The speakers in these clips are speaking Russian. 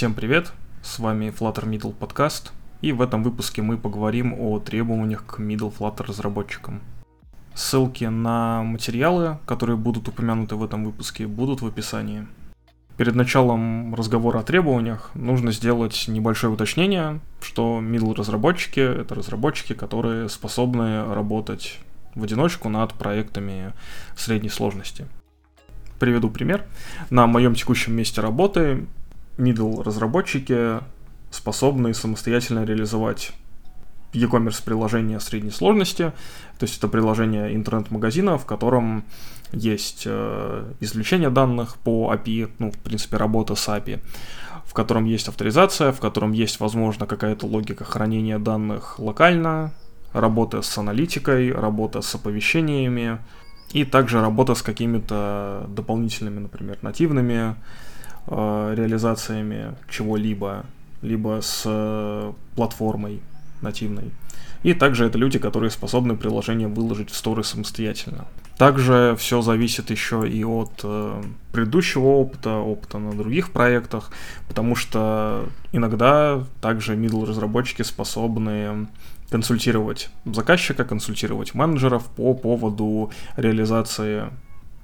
Всем привет, с вами Flutter Middle подкаст, и в этом выпуске мы поговорим о требованиях к Middle Flutter разработчикам. Ссылки на материалы, которые будут упомянуты в этом выпуске, будут в описании. Перед началом разговора о требованиях нужно сделать небольшое уточнение, что middle разработчики — это разработчики, которые способны работать в одиночку над проектами средней сложности. Приведу пример. На моем текущем месте работы middle разработчики способны самостоятельно реализовать e-commerce приложение средней сложности, то есть это приложение интернет-магазина, в котором есть э, извлечение данных по API, ну, в принципе, работа с API, в котором есть авторизация, в котором есть, возможно, какая-то логика хранения данных локально, работа с аналитикой, работа с оповещениями, и также работа с какими-то дополнительными, например, нативными реализациями чего-либо, либо с э, платформой нативной. И также это люди, которые способны приложение выложить в сторы самостоятельно. Также все зависит еще и от э, предыдущего опыта, опыта на других проектах, потому что иногда также middle разработчики способны консультировать заказчика, консультировать менеджеров по поводу реализации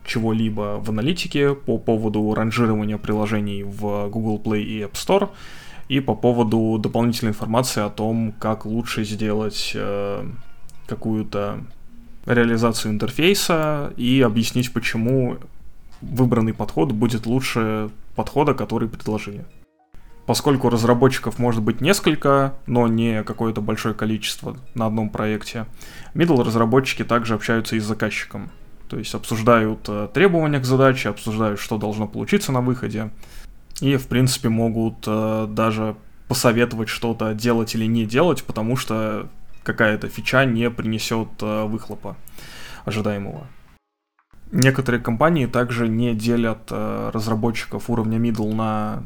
чего-либо в аналитике, по поводу ранжирования приложений в Google Play и App Store, и по поводу дополнительной информации о том, как лучше сделать э, какую-то реализацию интерфейса и объяснить, почему выбранный подход будет лучше подхода, который предложили. Поскольку разработчиков может быть несколько, но не какое-то большое количество на одном проекте, middle разработчики также общаются и с заказчиком. То есть обсуждают э, требования к задаче, обсуждают, что должно получиться на выходе, и, в принципе, могут э, даже посоветовать что-то делать или не делать, потому что какая-то фича не принесет э, выхлопа ожидаемого. Некоторые компании также не делят разработчиков уровня middle на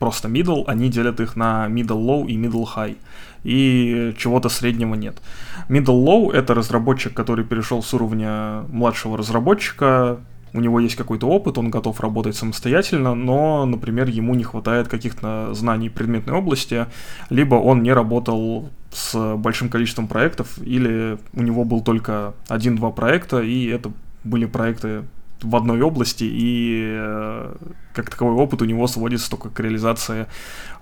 просто middle, они делят их на middle low и middle high. И чего-то среднего нет. Middle low это разработчик, который перешел с уровня младшего разработчика у него есть какой-то опыт, он готов работать самостоятельно, но, например, ему не хватает каких-то знаний предметной области, либо он не работал с большим количеством проектов, или у него был только один-два проекта, и это были проекты в одной области, и э, как таковой опыт у него сводится только к реализации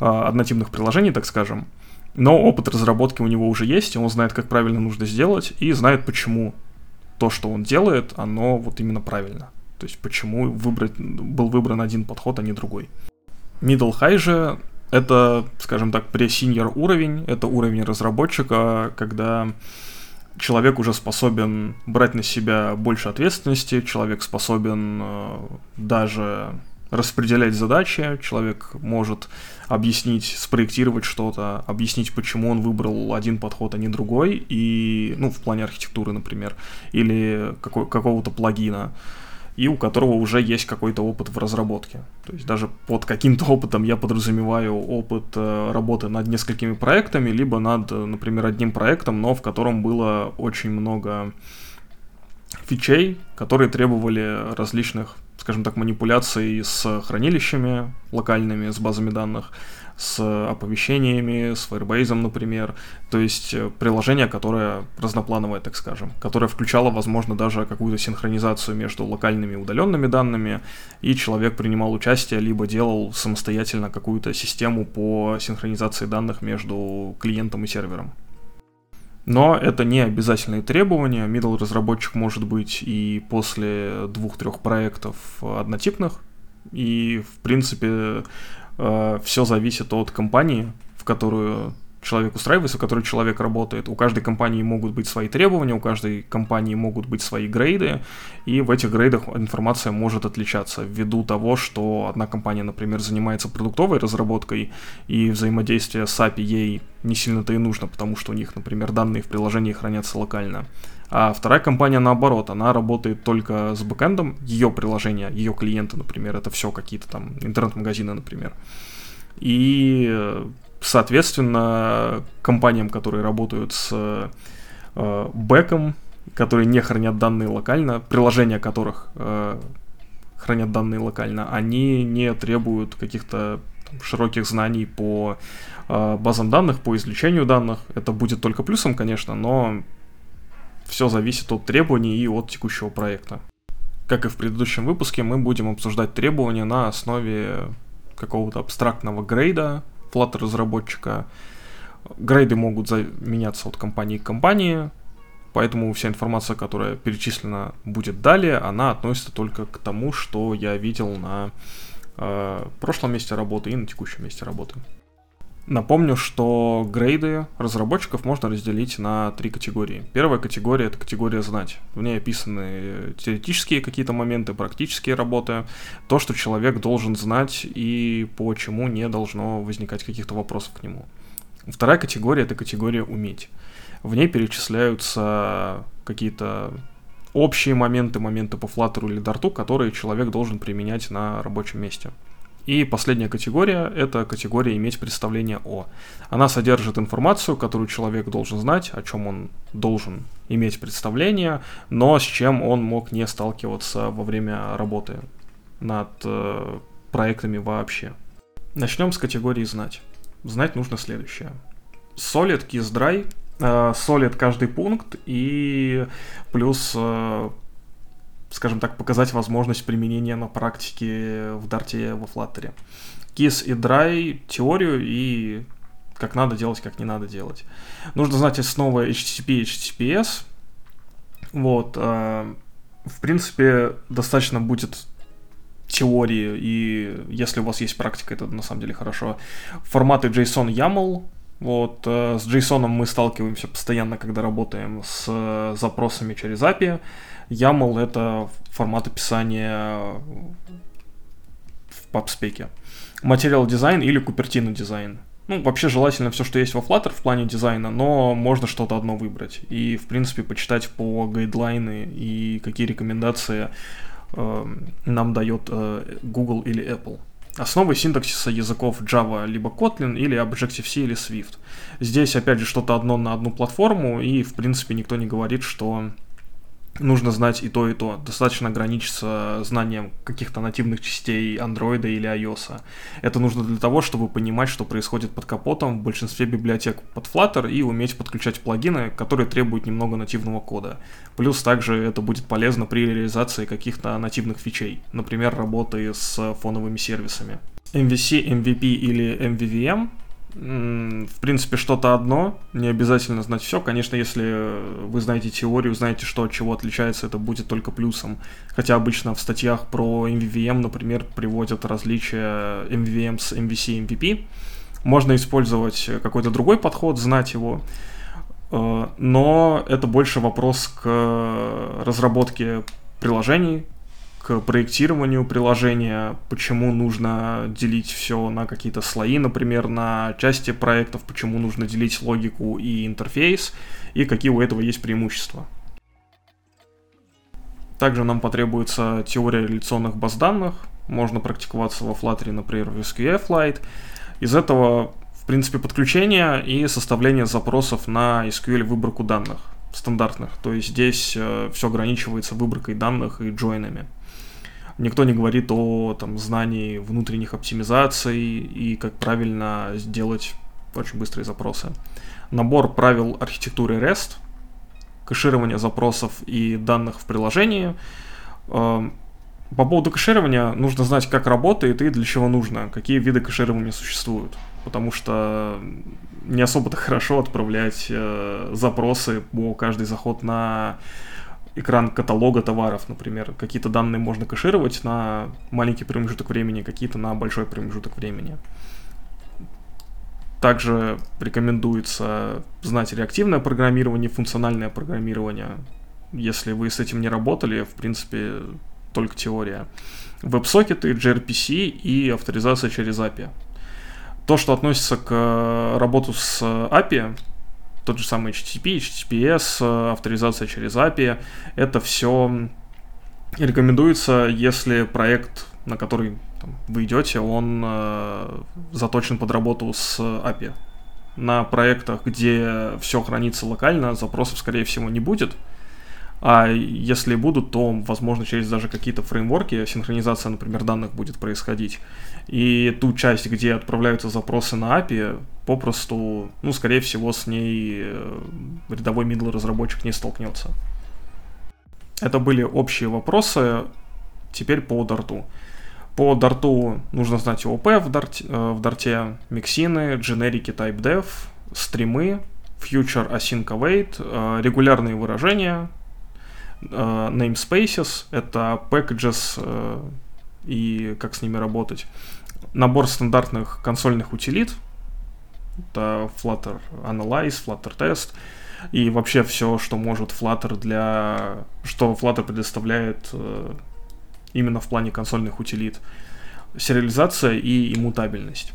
э, однотипных приложений, так скажем. Но опыт разработки у него уже есть, он знает, как правильно нужно сделать, и знает, почему то, что он делает, оно вот именно правильно. То есть почему выбрать, был выбран один подход, а не другой. Middle High же это, скажем так, pre-senior уровень, это уровень разработчика, когда человек уже способен брать на себя больше ответственности, человек способен э, даже распределять задачи, человек может объяснить, спроектировать что-то, объяснить, почему он выбрал один подход, а не другой, и, ну, в плане архитектуры, например, или какого-то плагина и у которого уже есть какой-то опыт в разработке. То есть даже под каким-то опытом я подразумеваю опыт э, работы над несколькими проектами, либо над, э, например, одним проектом, но в котором было очень много фичей, которые требовали различных, скажем так, манипуляций с хранилищами локальными, с базами данных, с оповещениями, с Firebase, например. То есть э, приложение, которое разноплановое, так скажем, которое включало, возможно, даже какую-то синхронизацию между локальными и удаленными данными, и человек принимал участие, либо делал самостоятельно какую-то систему по синхронизации данных между клиентом и сервером. Но это не обязательные требования. Middle разработчик может быть и после двух-трех проектов однотипных. И, в принципе, э, все зависит от компании, в которую человек устраивается, в которой человек работает. У каждой компании могут быть свои требования, у каждой компании могут быть свои грейды, и в этих грейдах информация может отличаться ввиду того, что одна компания, например, занимается продуктовой разработкой, и взаимодействие с API ей не сильно-то и нужно, потому что у них, например, данные в приложении хранятся локально. А вторая компания наоборот, она работает только с бэкэндом, ее приложения, ее клиенты, например, это все какие-то там интернет-магазины, например. И, соответственно, компаниям, которые работают с э, бэком, которые не хранят данные локально, приложения которых э, хранят данные локально, они не требуют каких-то широких знаний по э, базам данных, по извлечению данных. Это будет только плюсом, конечно, но все зависит от требований и от текущего проекта. Как и в предыдущем выпуске, мы будем обсуждать требования на основе какого-то абстрактного грейда Flutter разработчика. Грейды могут меняться от компании к компании, поэтому вся информация, которая перечислена будет далее, она относится только к тому, что я видел на э, прошлом месте работы и на текущем месте работы. Напомню, что грейды разработчиков можно разделить на три категории. Первая категория — это категория «знать». В ней описаны теоретические какие-то моменты, практические работы, то, что человек должен знать и по чему не должно возникать каких-то вопросов к нему. Вторая категория — это категория «уметь». В ней перечисляются какие-то общие моменты, моменты по Flutter или Dart, которые человек должен применять на рабочем месте. И последняя категория — это категория «иметь представление о». Она содержит информацию, которую человек должен знать, о чем он должен иметь представление, но с чем он мог не сталкиваться во время работы над э, проектами вообще. Начнем с категории «знать». Знать нужно следующее. Solid, Kiss Dry, Solid каждый пункт и плюс э, скажем так, показать возможность применения на практике в Дарте во Flutter. KISS и Dry теорию и как надо делать, как не надо делать. Нужно знать основы HTTP и HTTPS. Вот. Э, в принципе, достаточно будет теории, и если у вас есть практика, это на самом деле хорошо. Форматы JSON YAML, вот, э, с JSON мы сталкиваемся постоянно, когда работаем с э, запросами через API. YAML — это формат описания в PubSpec. Материал дизайн или купертина дизайн. Ну, вообще желательно все, что есть во Flutter в плане дизайна, но можно что-то одно выбрать. И, в принципе, почитать по гайдлайны и какие рекомендации э, нам дает э, Google или Apple. Основы синтаксиса языков Java либо Kotlin или Objective-C или Swift. Здесь, опять же, что-то одно на одну платформу, и, в принципе, никто не говорит, что нужно знать и то, и то. Достаточно ограничиться знанием каких-то нативных частей Android или iOS. Это нужно для того, чтобы понимать, что происходит под капотом в большинстве библиотек под Flutter и уметь подключать плагины, которые требуют немного нативного кода. Плюс также это будет полезно при реализации каких-то нативных фичей, например, работы с фоновыми сервисами. MVC, MVP или MVVM в принципе, что-то одно, не обязательно знать все. Конечно, если вы знаете теорию, знаете, что от чего отличается, это будет только плюсом. Хотя обычно в статьях про MVVM, например, приводят различия MVVM с MVC и MVP. Можно использовать какой-то другой подход, знать его, э, но это больше вопрос к разработке приложений, проектированию приложения, почему нужно делить все на какие-то слои, например, на части проектов, почему нужно делить логику и интерфейс, и какие у этого есть преимущества. Также нам потребуется теория реляционных баз данных, можно практиковаться во Flutter, например, в SQF Из этого, в принципе, подключение и составление запросов на SQL выборку данных стандартных. То есть здесь э, все ограничивается выборкой данных и джойнами. Никто не говорит о там, знании внутренних оптимизаций и как правильно сделать очень быстрые запросы. Набор правил архитектуры REST, кэширование запросов и данных в приложении. Эм, по поводу кэширования нужно знать, как работает и для чего нужно, какие виды кэширования существуют. Потому что не особо-то хорошо отправлять э, запросы по каждый заход на экран каталога товаров, например. Какие-то данные можно кэшировать на маленький промежуток времени, какие-то на большой промежуток времени. Также рекомендуется знать реактивное программирование, функциональное программирование. Если вы с этим не работали, в принципе, только теория. Веб-сокеты, gRPC и авторизация через API. То, что относится к работу с API, тот же самый HTTP, HTTPS, э, авторизация через API, это все рекомендуется, если проект, на который там, вы идете, он э, заточен под работу с API. На проектах, где все хранится локально, запросов, скорее всего, не будет. А если будут, то, возможно, через даже какие-то фреймворки синхронизация, например, данных будет происходить. И ту часть, где отправляются запросы на API, попросту, ну, скорее всего, с ней э, рядовой middle разработчик не столкнется. Это были общие вопросы. Теперь по Dart. По Dart нужно знать ОП в Dart, э, в Dart, миксины, дженерики TypeDev, стримы, future async await, э, регулярные выражения, namespaces, это packages uh, и как с ними работать. Набор стандартных консольных утилит, это Flutter Analyze, Flutter Test, и вообще все, что может Flutter для... что Flutter предоставляет uh, именно в плане консольных утилит. Сериализация и иммутабельность.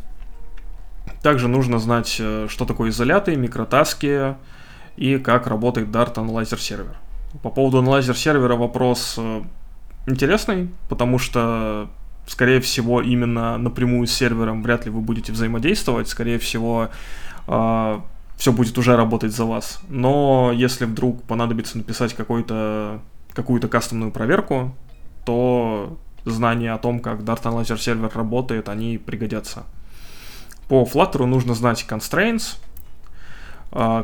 Также нужно знать, что такое изоляты, микротаски и как работает Dart Analyzer сервер. По поводу анализер сервера вопрос э, интересный, потому что, скорее всего, именно напрямую с сервером вряд ли вы будете взаимодействовать. Скорее всего, э, все будет уже работать за вас. Но если вдруг понадобится написать какой-то, какую-то кастомную проверку, то знания о том, как Dart Analyzer сервер работает, они пригодятся. По Flutter нужно знать constraints,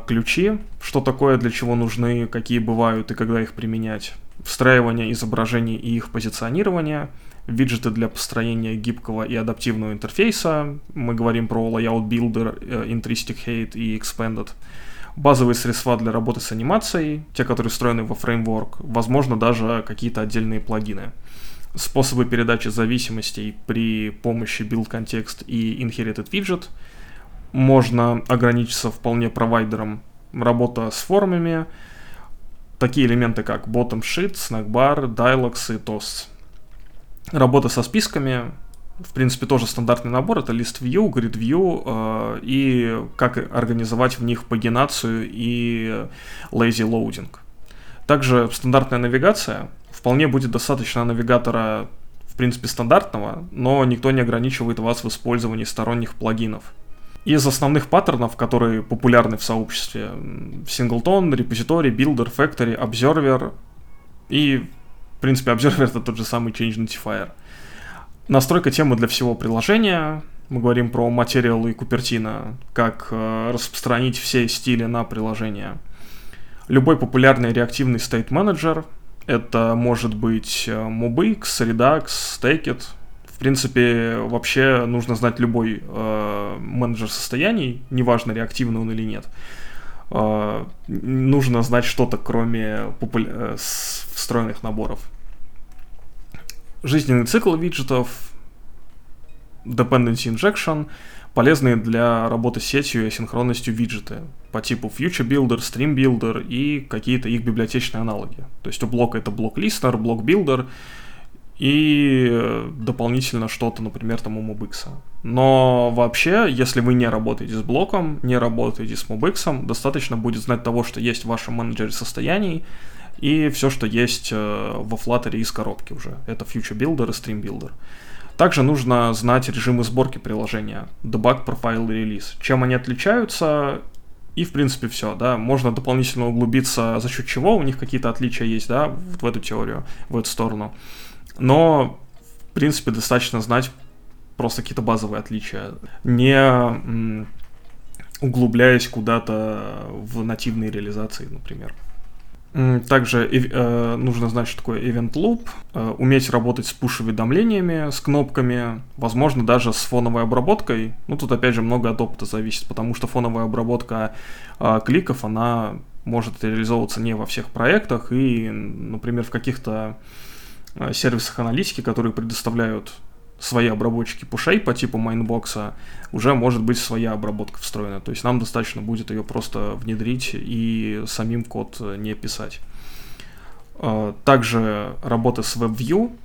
ключи, что такое, для чего нужны, какие бывают и когда их применять, встраивание изображений и их позиционирование, виджеты для построения гибкого и адаптивного интерфейса, мы говорим про Layout Builder, э, Intrinsic Hate и Expanded, базовые средства для работы с анимацией, те, которые встроены во фреймворк, возможно, даже какие-то отдельные плагины. Способы передачи зависимостей при помощи build context и inherited widget – можно ограничиться вполне провайдером. Работа с формами, такие элементы как bottom sheet, snackbar, dialogs и toasts. Работа со списками, в принципе, тоже стандартный набор. Это list view, grid view э, и как организовать в них пагинацию и lazy loading. Также стандартная навигация. Вполне будет достаточно навигатора, в принципе, стандартного, но никто не ограничивает вас в использовании сторонних плагинов. Из основных паттернов, которые популярны в сообществе, Singleton, Repository, Builder, Factory, Observer и, в принципе, Observer это тот же самый Change Notifier. Настройка темы для всего приложения. Мы говорим про материал и Купертино, как э, распространить все стили на приложение. Любой популярный реактивный manager. Это может быть э, MobX, Redux, Stackit, в принципе, вообще нужно знать любой э, менеджер состояний, неважно, реактивный он или нет. Э, нужно знать что-то, кроме популя- э, встроенных наборов. Жизненный цикл виджетов, dependency injection, полезные для работы с сетью и асинхронностью виджеты по типу Future Builder, Stream Builder и какие-то их библиотечные аналоги. То есть у блока это блок Listener, блок Builder, и дополнительно что-то, например, там у MobX. Но вообще, если вы не работаете с блоком, не работаете с MobX, достаточно будет знать того, что есть в вашем менеджере состояний, и все, что есть э, во Flutter из коробки уже. Это Future Builder и Stream Builder. Также нужно знать режимы сборки приложения, debug, profile и релиз. Чем они отличаются, и, в принципе, все, да. Можно дополнительно углубиться, за счет чего у них какие-то отличия есть, да, в эту теорию, в эту сторону. Но, в принципе, достаточно знать просто какие-то базовые отличия, не углубляясь куда-то в нативные реализации, например. Также э, нужно знать, что такое Event Loop, э, уметь работать с пуш-уведомлениями, с кнопками, возможно, даже с фоновой обработкой. Ну, тут, опять же, много от опыта зависит, потому что фоновая обработка э, кликов, она может реализовываться не во всех проектах, и, например, в каких-то Э, сервисах аналитики, которые предоставляют свои обработчики пушей по типу Mindbox а, уже может быть своя обработка встроена. То есть нам достаточно будет ее просто внедрить и самим код э, не писать. Э, также работа с WebView.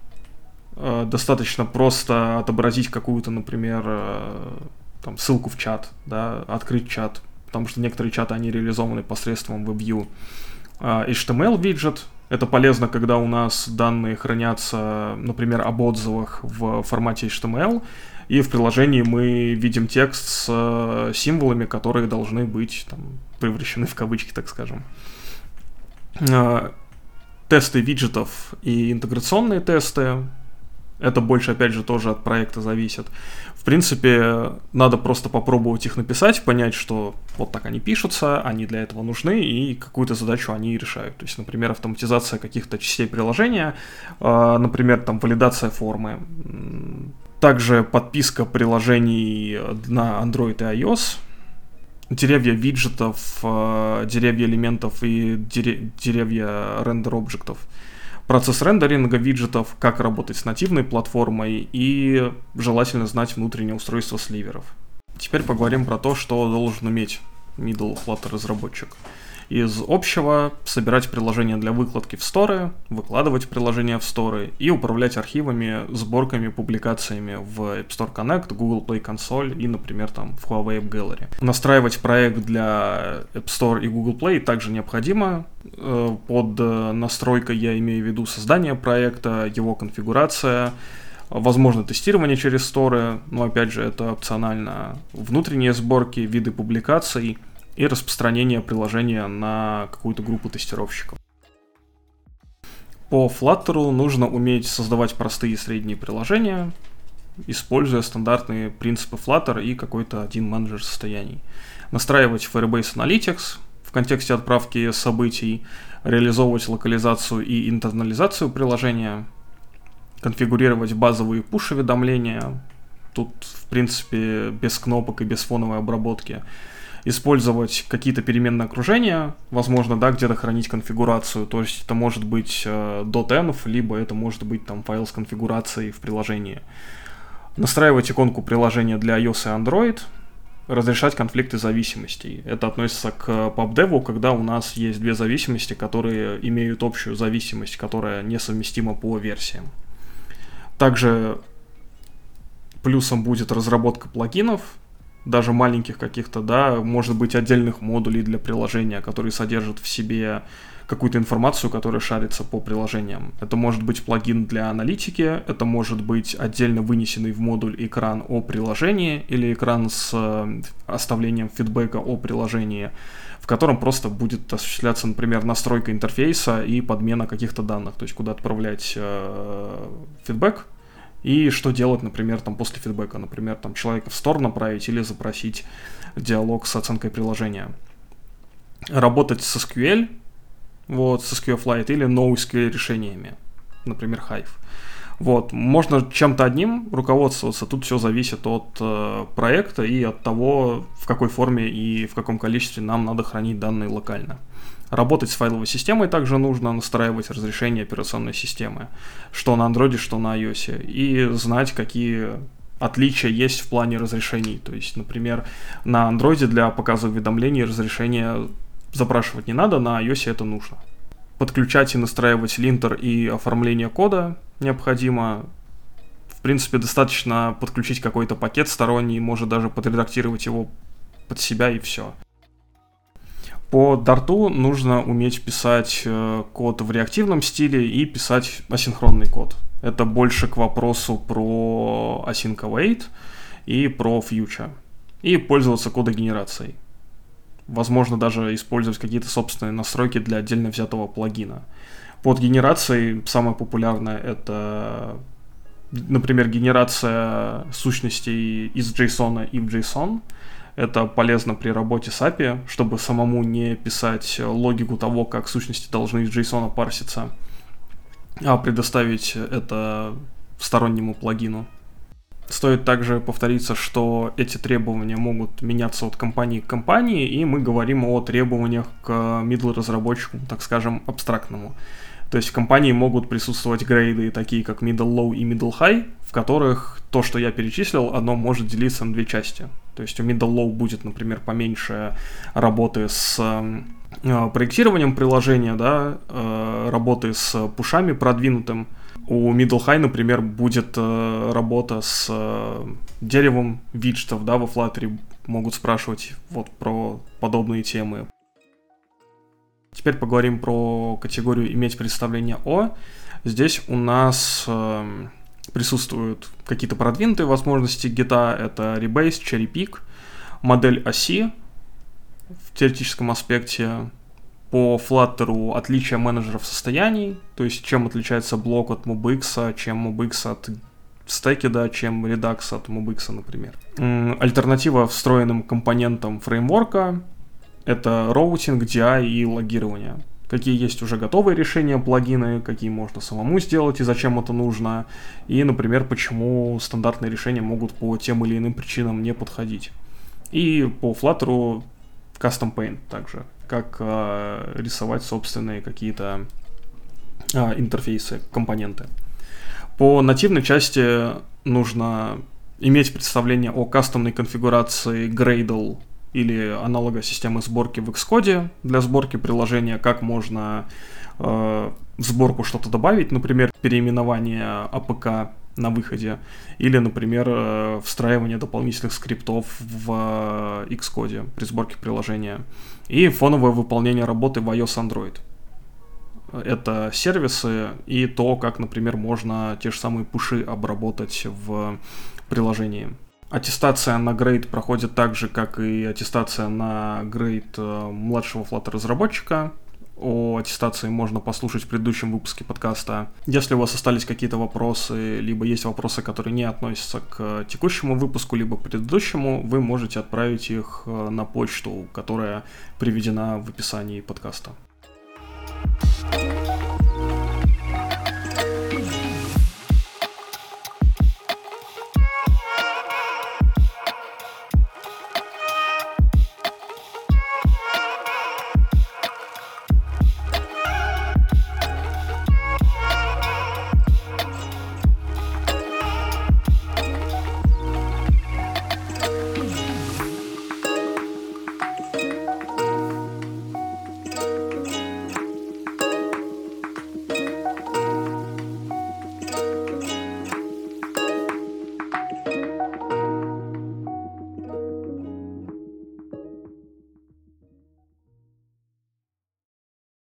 Достаточно просто отобразить какую-то, например, там, ссылку в чат, да, открыть чат, потому что некоторые чаты, они реализованы посредством WebView. HTML виджет, это полезно, когда у нас данные хранятся, например, об отзывах в формате HTML, и в приложении мы видим текст с э, символами, которые должны быть там, превращены в кавычки, так скажем. Э, тесты виджетов и интеграционные тесты. Это больше, опять же, тоже от проекта зависит. В принципе, надо просто попробовать их написать, понять, что вот так они пишутся, они для этого нужны, и какую-то задачу они решают. То есть, например, автоматизация каких-то частей приложения, а, например, там валидация формы, также подписка приложений на Android и iOS, деревья виджетов, а, деревья элементов и деревья рендер-объектов процесс рендеринга виджетов, как работать с нативной платформой и желательно знать внутреннее устройство сливеров. Теперь поговорим про то, что должен уметь middle Flutter разработчик из общего собирать приложения для выкладки в сторы, выкладывать приложения в сторы и управлять архивами, сборками, публикациями в App Store Connect, Google Play Console и, например, там в Huawei App Gallery. Настраивать проект для App Store и Google Play также необходимо. Э, под настройкой я имею в виду создание проекта, его конфигурация, возможно тестирование через сторы, но опять же это опционально, внутренние сборки, виды публикаций – и распространение приложения на какую-то группу тестировщиков. По Flutter нужно уметь создавать простые и средние приложения, используя стандартные принципы Flutter и какой-то один менеджер состояний. Настраивать Firebase Analytics контексте отправки событий, реализовывать локализацию и интернализацию приложения, конфигурировать базовые push-уведомления, тут, в принципе, без кнопок и без фоновой обработки, использовать какие-то переменные окружения, возможно, да, где-то хранить конфигурацию, то есть это может быть э, .env, либо это может быть там файл с конфигурацией в приложении. Настраивать иконку приложения для iOS и Android, разрешать конфликты зависимостей. Это относится к PubDev, когда у нас есть две зависимости, которые имеют общую зависимость, которая несовместима по версиям. Также плюсом будет разработка плагинов, даже маленьких каких-то, да, может быть отдельных модулей для приложения, которые содержат в себе какую-то информацию, которая шарится по приложениям. Это может быть плагин для аналитики, это может быть отдельно вынесенный в модуль экран о приложении или экран с э, оставлением фидбэка о приложении, в котором просто будет осуществляться, например, настройка интерфейса и подмена каких-то данных, то есть куда отправлять э, фидбэк, и что делать, например, там после фидбэка, например, там человека в сторону направить или запросить диалог с оценкой приложения. Работать с SQL, вот, с SQLite или NoSQL решениями, например, Hive. Вот, можно чем-то одним руководствоваться, тут все зависит от э, проекта и от того, в какой форме и в каком количестве нам надо хранить данные локально. Работать с файловой системой также нужно, настраивать разрешение операционной системы, что на Android, что на iOS, и знать, какие отличия есть в плане разрешений. То есть, например, на Android для показа уведомлений разрешение запрашивать не надо, на iOS это нужно. Подключать и настраивать линтер и оформление кода необходимо. В принципе, достаточно подключить какой-то пакет сторонний, может даже подредактировать его под себя и все. По Dart нужно уметь писать э, код в реактивном стиле и писать асинхронный код. Это больше к вопросу про async await и про future. И пользоваться кодогенерацией. Возможно, даже использовать какие-то собственные настройки для отдельно взятого плагина. Под генерацией самое популярное это, например, генерация сущностей из JSON и в JSON – это полезно при работе с API, чтобы самому не писать логику того, как сущности должны из JSON парситься, а предоставить это стороннему плагину. Стоит также повториться, что эти требования могут меняться от компании к компании, и мы говорим о требованиях к middle разработчику, так скажем, абстрактному. То есть в компании могут присутствовать грейды, такие как middle low и middle high, в которых то, что я перечислил, оно может делиться на две части. То есть у middle low будет, например, поменьше работы с э, проектированием приложения, да, э, работы с пушами продвинутым. У middle high, например, будет э, работа с деревом виджетов, да, во Flutter могут спрашивать вот про подобные темы. Теперь поговорим про категорию «иметь представление о». Здесь у нас э, присутствуют какие-то продвинутые возможности гита. Это Rebase, Cherry Pick, модель оси в теоретическом аспекте, по Flutter отличия менеджеров состояний, то есть чем отличается блок от MobX, чем MobX от стеки, да, чем Redux от MobX, например. Альтернатива встроенным компонентам фреймворка — это роутинг, DI и логирование. Какие есть уже готовые решения, плагины, какие можно самому сделать и зачем это нужно. И, например, почему стандартные решения могут по тем или иным причинам не подходить. И по Flutter Custom Paint также, как э, рисовать собственные какие-то э, интерфейсы, компоненты. По нативной части нужно иметь представление о кастомной конфигурации Gradle или аналога системы сборки в Xcode для сборки приложения, как можно э, в сборку что-то добавить, например, переименование APK на выходе, или, например, э, встраивание дополнительных скриптов в э, Xcode при сборке приложения, и фоновое выполнение работы в iOS Android. Это сервисы и то, как, например, можно те же самые пуши обработать в приложении. Аттестация на грейд проходит так же, как и аттестация на грейд э, младшего Flutter разработчика. О аттестации можно послушать в предыдущем выпуске подкаста. Если у вас остались какие-то вопросы, либо есть вопросы, которые не относятся к текущему выпуску, либо к предыдущему, вы можете отправить их э, на почту, которая приведена в описании подкаста. thank you